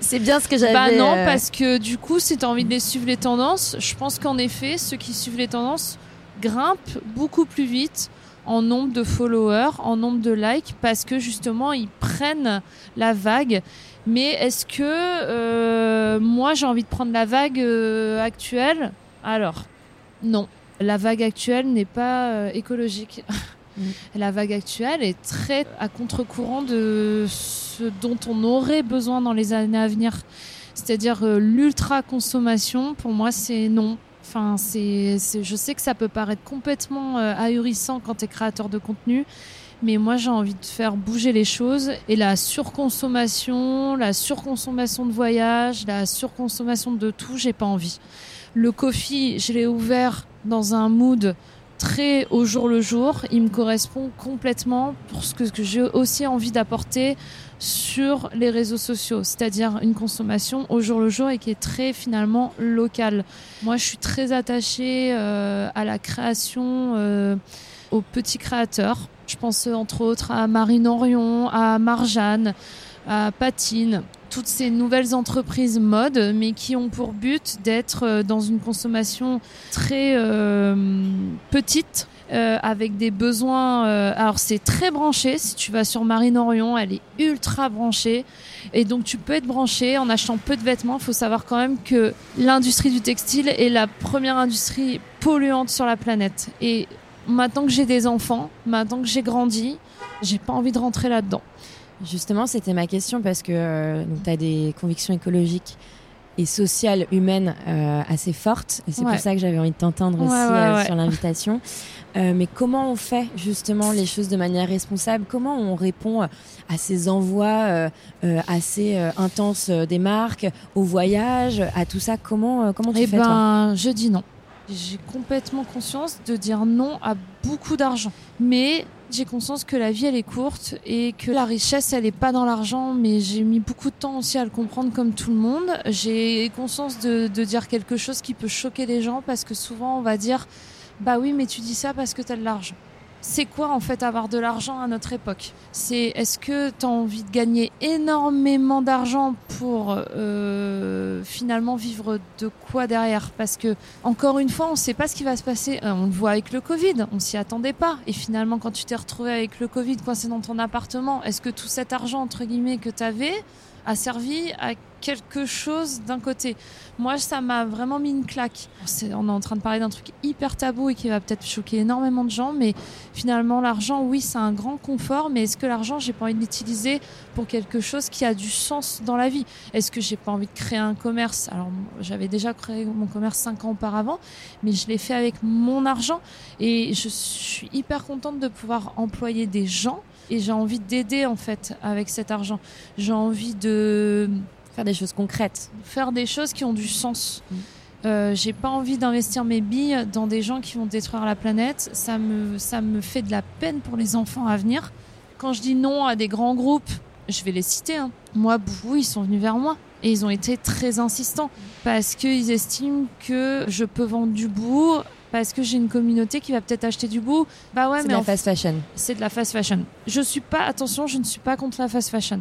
c'est bien ce que j'avais. Bah non, euh, parce que du coup, si tu as envie de les suivre les tendances, je pense qu'en effet, ceux qui suivent les tendances grimpent beaucoup plus vite en nombre de followers, en nombre de likes, parce que justement, ils prennent la vague. Mais est-ce que euh, moi, j'ai envie de prendre la vague euh, actuelle? Alors, non. La vague actuelle n'est pas écologique. <laughs> Mm. La vague actuelle est très à contre-courant de ce dont on aurait besoin dans les années à venir. C'est-à-dire euh, l'ultra-consommation, pour moi, c'est non. Enfin, c'est, je sais que ça peut paraître complètement euh, ahurissant quand tu es créateur de contenu, mais moi j'ai envie de faire bouger les choses et la surconsommation, la surconsommation de voyage, la surconsommation de tout, j'ai pas envie. Le coffee, je l'ai ouvert dans un mood très au jour le jour. Il me correspond complètement pour ce que, j'ai aussi envie d'apporter sur les réseaux sociaux, c'est-à-dire une consommation au jour le jour et qui est très finalement locale. Moi, je suis très attachée euh, à la création, euh, aux petits créateurs. Je pense entre autres à Marine Orion, à Marjane, à Patine toutes ces nouvelles entreprises mode, mais qui ont pour but d'être euh, dans une consommation très euh, petite. Euh, avec des besoins. alors c'est très branché. Si tu vas sur Marine Orion, elle est ultra branchée. Et donc tu peux être branché en achetant peu de vêtements. Il faut savoir quand même que l'industrie du textile est la première industrie polluante sur la planète. Et maintenant que j'ai des enfants, maintenant que j'ai grandi, j'ai pas envie de rentrer là-dedans. Justement, c'était ma question parce que euh, tu as des convictions écologiques et sociales, humaines euh, assez fortes. Et c'est pour ça que j'avais envie de t'entendre aussi euh, sur l'invitation. <laughs> mais comment on fait justement les choses de manière responsable? Comment on répond à ces envois assez intenses des marques, au voyage, à tout ça? Comment, comment tu eh fais ben, Je dis non. J'ai complètement conscience de dire non à beaucoup d'argent. Mais j'ai conscience que la vie elle est courte et que la richesse elle est pas dans l'argent mais j'ai mis beaucoup de temps aussi à le comprendre comme tout le monde. J'ai conscience de, de, dire quelque chose qui peut choquer les gens parce que souvent on va dire bah oui mais tu dis ça parce que tu as de l'argent. C'est quoi en fait avoir de l'argent à notre époque? C'est est-ce que tu as envie de gagner énormément d'argent pour euh, finalement vivre de quoi derrière? Parce que encore une fois, on ne sait pas ce qui va se passer. Euh, on le voit avec le Covid, on s'y attendait pas. Et finalement, quand tu t'es retrouvé avec le Covid coincé dans ton appartement, est-ce que tout cet argent entre guillemets que tu avais a servi à quelque chose d'un côté. Moi, ça m'a vraiment mis une claque. on est en train de parler d'un truc hyper tabou et qui va peut-être choquer énormément de gens, mais finalement, l'argent, oui, c'est un grand confort, mais est-ce que l'argent, j'ai pas envie de l'utiliser pour quelque chose qui a du sens dans la vie? Est-ce que j'ai pas envie de créer un commerce? Alors, j'avais déjà créé mon commerce cinq ans auparavant, mais je l'ai fait avec mon argent et je suis hyper contente de pouvoir employer des gens et j'ai envie d'aider en fait avec cet argent. J'ai envie de faire des choses concrètes, faire des choses qui ont du sens. Mm. Euh, j'ai pas envie d'investir mes billes dans des gens qui vont détruire la planète. Ça me, ça me fait de la peine pour les enfants à venir. Quand je dis non à des grands groupes, je vais les citer. Hein. Moi, Boubou, ils sont venus vers moi et ils ont été très insistants parce qu'ils estiment que je peux vendre du bout parce que j'ai une communauté qui va peut-être acheter du bout. Bah ouais, c'est de la fast fashion. C'est de la fast fashion. Je suis pas, attention, je ne suis pas contre la fast fashion.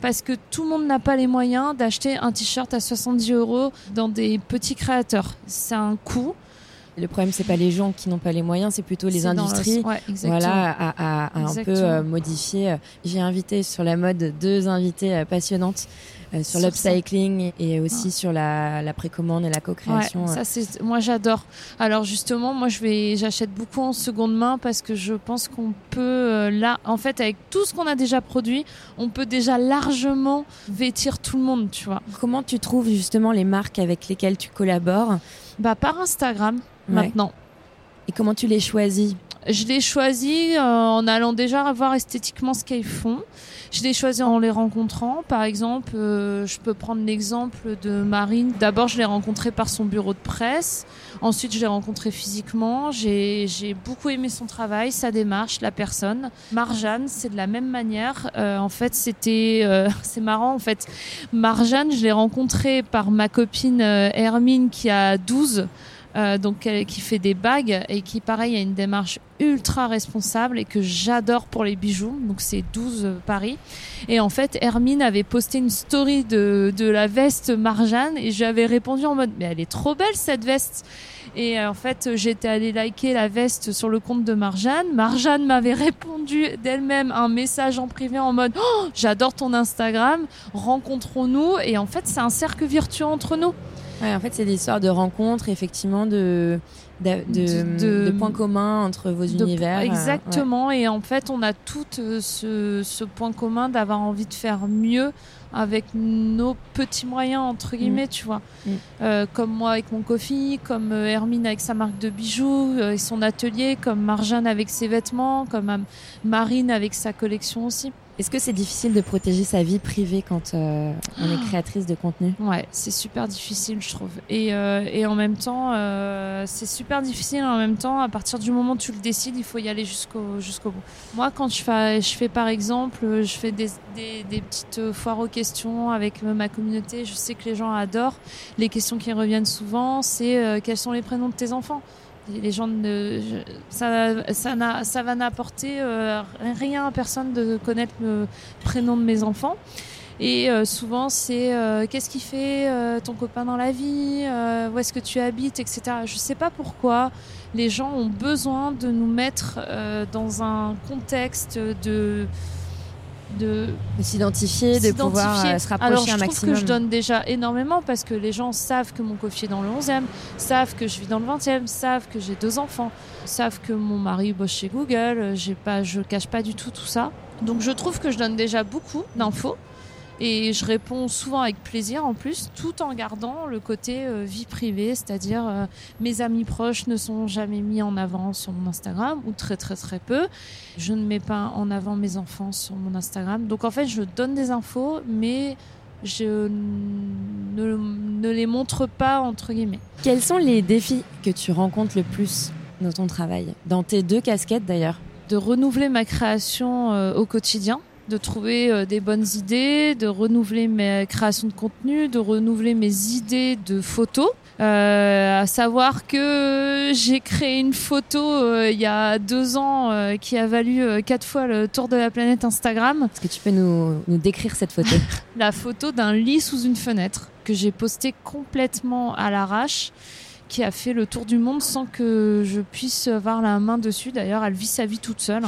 Parce que tout le monde n'a pas les moyens d'acheter un t-shirt à 70 euros dans des petits créateurs. C'est un coût. Le problème, c'est pas les gens qui n'ont pas les moyens, c'est plutôt les industries. voilà, à, un peu euh, modifier. J'ai invité sur la mode deux invitées euh, passionnantes euh, sur, l'upcycling et aussi sur la, précommande et la co-création. ça c'est, moi j'adore. Alors justement, moi je vais, j'achète beaucoup en seconde main parce que je pense qu'on peut là, en fait, avec tout ce qu'on a déjà produit, on peut déjà largement vêtir tout le monde, tu vois. Comment tu trouves justement les marques avec lesquelles tu collabores? Bah par Instagram maintenant. Et comment tu les choisis? Je les choisis euh, en allant déjà voir esthétiquement ce qu'elles font. Je les choisis en les rencontrant. Par exemple, euh, je peux prendre l'exemple de Marine. D'abord, je l'ai rencontrée par son bureau de presse. Ensuite, je l'ai rencontrée physiquement. J'ai beaucoup aimé son travail, sa démarche, la personne. Marjane, c'est de la même manière. Euh, en fait, c'était, <laughs> c'est marrant. En fait, Marjane, je l'ai rencontrée par ma copine Hermine qui a 12 euh, donc qui fait des bagues et qui pareil a une démarche ultra responsable et que j'adore pour les bijoux. Donc c'est 12 euh, Paris. Et en fait Hermine avait posté une story de, de la veste Marjane et j'avais répondu en mode mais elle est trop belle cette veste. Et euh, en fait j'étais allée liker la veste sur le compte de Marjane. Marjane m'avait répondu d'elle-même un message en privé en mode oh, j'adore ton Instagram rencontrons-nous. Et en fait c'est un cercle virtueux entre nous en fait, c'est des histoires de rencontres, effectivement, de, de, points communs entre vos univers. Euh, exactement. Et en fait, on a tout euh, ce, point commun d'avoir envie de faire mieux avec nos petits moyens, entre guillemets, mm. tu vois. Mm. Euh, comme moi avec mon coffee, comme Hermine avec sa marque de bijoux et son atelier, comme Marjane avec ses vêtements, comme Marine avec sa collection aussi. Est-ce que c'est difficile de protéger sa vie privée quand euh, on est créatrice de contenu? Ouais, c'est super difficile, je trouve. Et, euh, et en même temps, euh, c'est super difficile. En même temps, à partir du moment où tu le décides, il faut y aller jusqu'au jusqu'au bout. Moi, quand je fais, je fais par exemple, je fais des, des, des petites foires aux questions avec ma communauté. Je sais que les gens adorent. Les questions qui reviennent souvent, c'est quels sont les prénoms de tes enfants? Les gens ne, ça, ça, va n'apporter euh, rien à personne de connaître le prénom de mes enfants. Et euh, souvent, c'est euh, qu'est-ce qui fait ton copain dans la vie, où est-ce que tu habites, etc. Je ne sais pas pourquoi les gens ont besoin de nous mettre dans un contexte de de, s'identifier, de pouvoir euh, se rapprocher Alors, je un maximum. que je donne déjà énormément parce que les gens savent que mon coffre est dans le 11e, savent que je vis dans le 20e, savent que j'ai deux enfants, savent que mon mari bosse chez Google, j'ai pas, je cache pas du tout tout ça. Donc je trouve que je donne déjà beaucoup d'infos. Et je réponds souvent avec plaisir en plus, tout en gardant le côté euh, vie privée, c'est-à-dire euh, mes amis proches ne sont jamais mis en avant sur mon Instagram, ou très très très peu. Je ne mets pas en avant mes enfants sur mon Instagram. Donc en fait, je donne des infos, mais je ne, ne les montre pas, entre guillemets. Quels sont les défis que tu rencontres le plus dans ton travail? Dans tes deux casquettes d'ailleurs? De renouveler ma création euh, au quotidien de trouver des bonnes idées, de renouveler mes créations de contenu, de renouveler mes idées de photos. Euh, à savoir que j'ai créé une photo euh, il y a deux ans euh, qui a valu quatre fois le tour de la planète Instagram. Est-ce que tu peux nous, nous décrire cette photo? <laughs> La photo d'un lit sous une fenêtre que j'ai posté complètement à l'arrache qui a fait le tour du monde sans que je puisse avoir la main dessus. D'ailleurs, elle vit sa vie toute seule.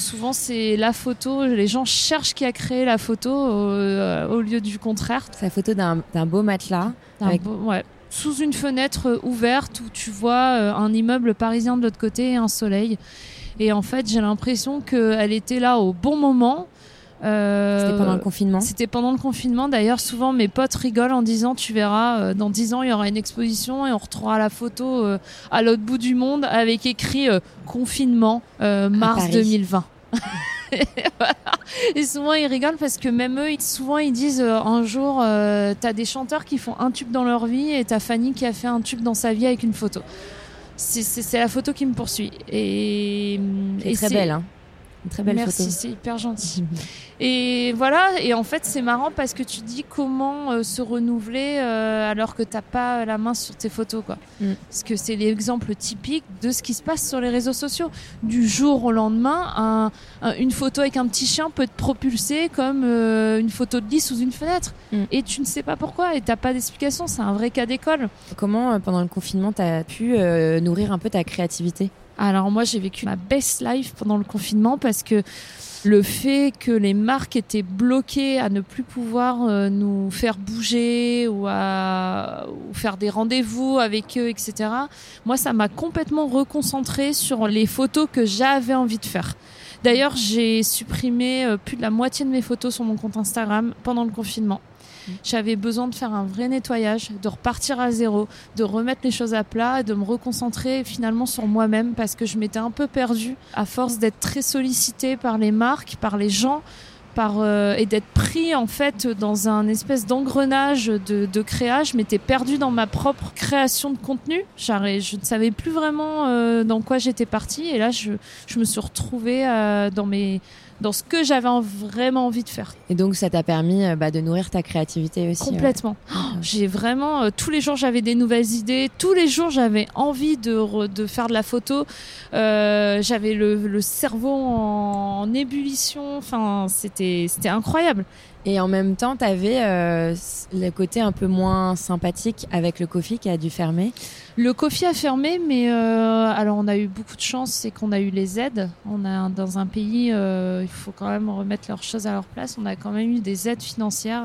Souvent, c'est la photo. Les gens cherchent qui a créé la photo au, lieu du contraire. C'est la photo d'un beau matelas. Avec... Beau, ouais sous une fenêtre euh, ouverte où tu vois euh, un immeuble parisien de l'autre côté et un soleil. Et en fait, j'ai l'impression qu'elle était là au bon moment. Euh, c'était pendant le confinement C'était pendant le confinement. D'ailleurs, souvent mes potes rigolent en disant Tu verras, dans dix ans, il y aura une exposition et on retrouvera la photo à l'autre bout du monde avec écrit Confinement, mars 2020. <laughs> Et souvent ils rigolent parce que même eux, souvent ils disent euh, un jour, euh, t'as des chanteurs qui font un tube dans leur vie et t'as Fanny qui a fait un tube dans sa vie avec une photo. C'est la photo qui me poursuit. Et, et très belle. Hein. Une très belle Merci, c'est hyper gentil. <laughs> et voilà, et en fait, c'est marrant parce que tu dis comment euh, se renouveler euh, alors que t'as pas la main sur tes photos, quoi. Mm. Parce que c'est l'exemple typique de ce qui se passe sur les réseaux sociaux. Du jour au lendemain, une photo avec un petit chien peut te propulser comme euh, une photo de lit sous une fenêtre. Mm. Et tu ne sais pas pourquoi et t'as pas d'explication. C'est un vrai cas d'école. Comment, pendant le confinement, t'as pu nourrir un peu ta créativité? Alors moi j'ai vécu ma best life pendant le confinement parce que le fait que les marques étaient bloquées à ne plus pouvoir euh, nous faire bouger ou à faire des rendez-vous avec eux, etc. Moi, ça m'a complètement reconcentré sur les photos que j'avais envie de faire. D'ailleurs, j'ai supprimé euh, plus de la moitié de mes photos sur mon compte Instagram pendant le confinement. J'avais besoin de faire un vrai nettoyage, de repartir à zéro, de remettre les choses à plat de me reconcentrer finalement sur moi-même parce que je m'étais un peu perdue à force d'être très sollicitée par les marques, par les gens. Par, euh, et d'être pris en fait dans un espèce d'engrenage de, de créa. Je m'étais perdue dans ma propre création de contenu. Je ne savais plus vraiment euh, dans quoi j'étais partie. Et là, je, je me suis retrouvée euh, dans mes dans ce que j'avais vraiment envie de faire. Et donc ça t'a permis euh, bah, de nourrir ta créativité aussi. Complètement. J'ai vraiment euh, tous les jours j'avais des nouvelles idées, tous les jours j'avais envie de, de, faire de la photo. Euh, j'avais le, le, cerveau en, en ébullition. Enfin c'était c'était incroyable. Et en même temps, tu avais euh, le côté un peu moins sympathique avec le Kofi qui a dû fermer. Le Kofi a fermé, mais euh, alors on a eu beaucoup de chance, c'est qu'on a eu les aides. On a dans un pays, euh, faut quand même remettre leurs choses à leur place. On a quand même eu des aides financières.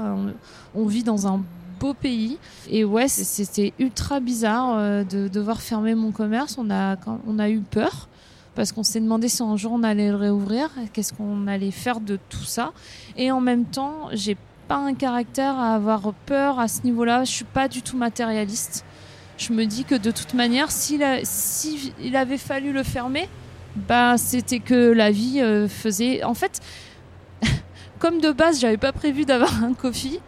On, vit dans un beau pays. Et ouais, c'était ultra bizarre de devoir fermer mon commerce. On a, on a eu peur parce qu'on s'est demandé si un jour on allait le réouvrir, qu'est-ce qu'on allait faire de tout ça? Et en même temps, j'ai pas un caractère à avoir peur à ce niveau-là. Je suis pas du tout matérialiste. Je me dis que de toute manière, s'il avait fallu le fermer, bah c'était que la vie euh, faisait. En fait, <laughs> comme de base, j'avais pas prévu d'avoir un coffee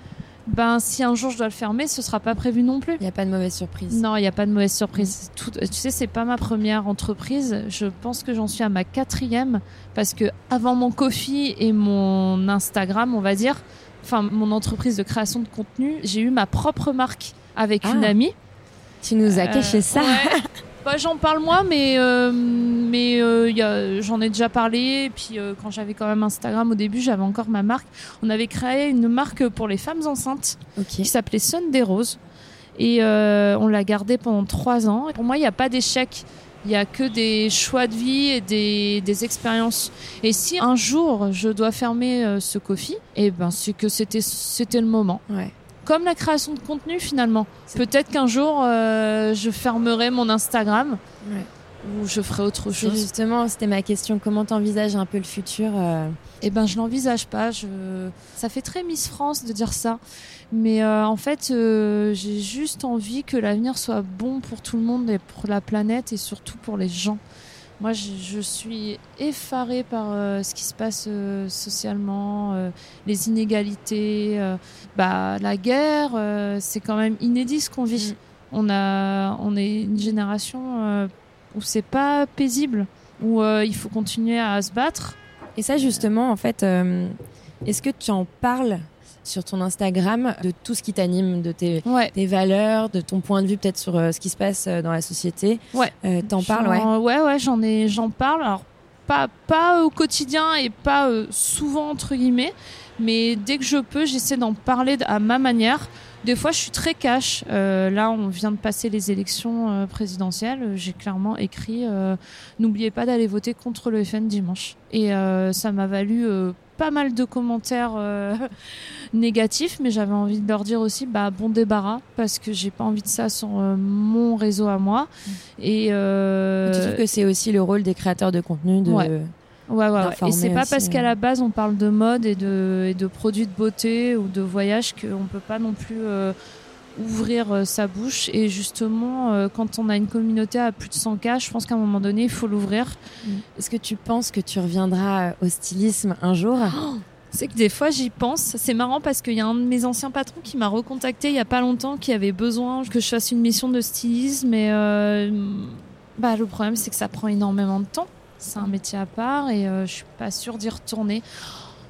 ben si un jour je dois le fermer, ce sera pas prévu non plus. Il n'y a pas de mauvaise surprise. Non, il n'y a pas de mauvaise surprise. Tout, tu sais, c'est pas ma première entreprise. Je pense que j'en suis à ma quatrième parce que avant mon coffee et mon Instagram, on va dire, enfin mon entreprise de création de contenu, j'ai eu ma propre marque avec une ah. amie. Tu nous as caché ça. <laughs> Bah, j'en parle moi, mais euh, mais euh, j'en ai déjà parlé. Et puis euh, quand j'avais quand même Instagram au début, j'avais encore ma marque. On avait créé une marque pour les femmes enceintes qui s'appelait Sunday Rose et on l'a gardée pendant trois ans. pour moi, il n'y a pas d'échec. Il n'y a que des choix de vie et des, des, expériences. Et si un jour je dois fermer ce coffee, eh ben c'est que c'était c'était le moment. Ouais comme la création de contenu finalement. Peut-être qu'un jour euh, je fermerai mon Instagram ou je ferai autre chose. Justement, c'était ma question. Comment t'envisages un peu le futur euh Eh ben, je l'envisage pas. Je... Ça fait très Miss France de dire ça, mais euh, en fait, j'ai juste envie que l'avenir soit bon pour tout le monde et pour la planète et surtout pour les gens. Moi, je, suis effarée par euh, ce qui se passe euh, socialement, euh, les inégalités, bah, la guerre. c'est quand même inédit ce qu'on vit. Mm. On, a, on est une génération où c'est pas paisible, où il faut continuer à se battre. Et ça, justement, en fait, Est-ce que tu en parles sur ton Instagram de tout ce qui t'anime, de tes, Ouais. tes valeurs, de ton point de vue peut-être sur euh, ce qui se passe euh, dans la société Ouais. Euh, T'en parles, ouais. J'en- Ouais, ouais, j'en ai, j'en parle. Alors pas, pas au quotidien et pas euh, souvent entre guillemets, mais dès que je peux, j'essaie d'en parler à ma manière. Des fois, je suis très cash. Euh, là, on vient de passer les élections euh, présidentielles. J'ai clairement écrit n'oubliez pas d'aller voter contre le FN dimanche. Et ça m'a valu pas mal de commentaires <laughs> négatifs, mais j'avais envie de leur dire aussi bah bon débarras parce que j'ai pas envie de ça sur euh, mon réseau à moi. Et euh, Tu trouves que c'est aussi le rôle des créateurs de contenu de... Ouais. Ouais, ouais, ouais. d'informer Et c'est pas aussi, parce qu'à euh. la base on parle de mode et de, et de produits de beauté ou de voyage qu'on peut pas non plus euh, ouvrir euh, sa bouche. Et justement, euh, quand on a une communauté à plus de 100K, je pense qu'à un moment donné, il faut l'ouvrir. Est-ce que tu penses que tu reviendras au stylisme un jour? C'est que des fois j'y pense. C'est marrant parce qu'il y a un de mes anciens patrons qui m'a recontacté il y a pas longtemps, qui avait besoin que je fasse une mission de stylisme. Et euh, bah, le problème, c'est que ça prend énormément de temps. C'est un métier à part et euh, je suis pas sûre d'y retourner.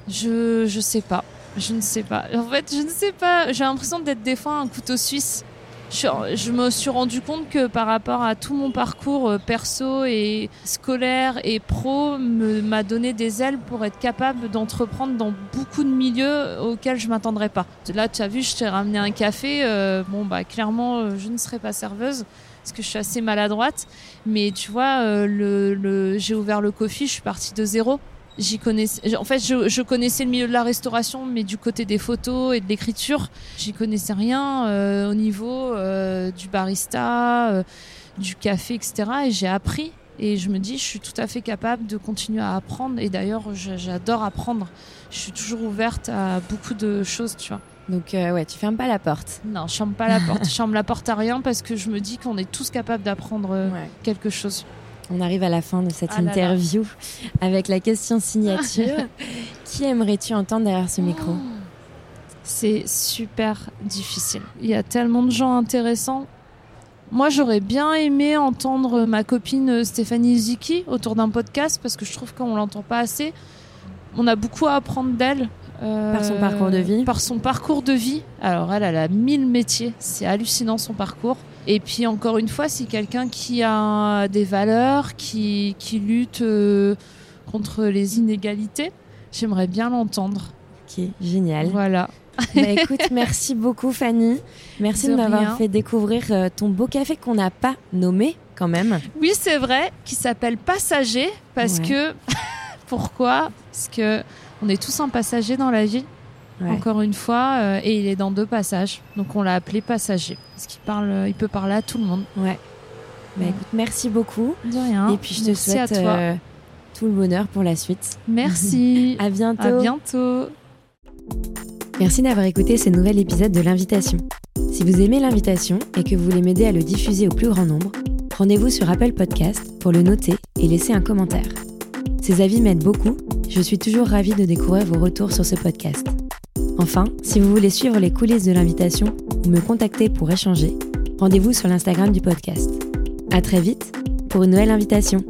Je, je sais pas. Je ne sais pas. En fait, je ne sais pas. J'ai l'impression d'être des fois un couteau suisse. Je, me suis rendu compte que par rapport à tout mon parcours euh, perso et scolaire et pro m'a donné des ailes pour être capable d'entreprendre dans beaucoup de milieux auxquels je m'attendrais pas. Là, tu as vu, je t'ai ramené un café. euh, bon, bah clairement, euh, je ne serai pas serveuse parce que je suis assez maladroite. Mais tu vois, le, le- j'ai ouvert le coffee, je suis partie de zéro. J'y connaissais, en fait, je, je connaissais le milieu de la restauration, mais du côté des photos et de l'écriture, j'y connaissais rien euh, au niveau euh, du barista, euh, du café, etc. Et j'ai appris. Et je me dis, je suis tout à fait capable de continuer à apprendre. Et d'ailleurs, j'adore apprendre. Je suis toujours ouverte à beaucoup de choses, tu vois. Donc euh, ouais, tu fermes pas la porte. Non, je ferme pas la porte. <laughs> Je ferme la porte à rien parce que je me dis qu'on est tous capables d'apprendre euh, Ouais. quelque chose. On arrive à la fin de cette Ah là là. interview avec la question signature. <laughs> Qui aimerais-tu entendre derrière ce micro Oh. C'est super difficile. Il y a tellement de gens intéressants. Moi, j'aurais bien aimé entendre ma copine Stéphanie Ziki autour d'un podcast parce que je trouve qu'on l'entend pas assez. On a beaucoup à apprendre d'elle. euh, Par son parcours de vie. Par son parcours de vie. Alors, elle, elle a mille métiers. C'est hallucinant son parcours. Et puis, encore une fois, c'est quelqu'un qui a des valeurs, qui, qui lutte euh, contre les inégalités. J'aimerais bien l'entendre. Ok, génial. Voilà. Bah écoute, <laughs> merci beaucoup Fanny. Merci de, De m'avoir fait découvrir euh, ton beau café qu'on n'a pas nommé quand même. Oui, c'est vrai, qui s'appelle Passager parce Ouais. que <laughs> pourquoi? Parce que on est tous un passager dans la vie. Ouais. Encore une fois, euh, et il est dans deux passages, donc on l'a appelé Passager parce qu'il parle, euh, il peut parler à tout le monde. Ouais. Bah Ouais. écoute, merci beaucoup. De rien. Et puis je te Merci souhaite à toi. euh, tout le bonheur pour la suite. Merci. <laughs> À bientôt. à bientôt. Merci d'avoir écouté ce nouvel épisode de l'invitation. Si vous aimez l'invitation et que vous voulez m'aider à le diffuser au plus grand nombre, rendez-vous sur Apple Podcast pour le noter et laisser un commentaire. Ces avis m'aident beaucoup, je suis toujours ravie de découvrir vos retours sur ce podcast. Enfin, si vous voulez suivre les coulisses de l'invitation ou me contacter pour échanger, rendez-vous sur l'Instagram du podcast. À très vite pour une nouvelle invitation.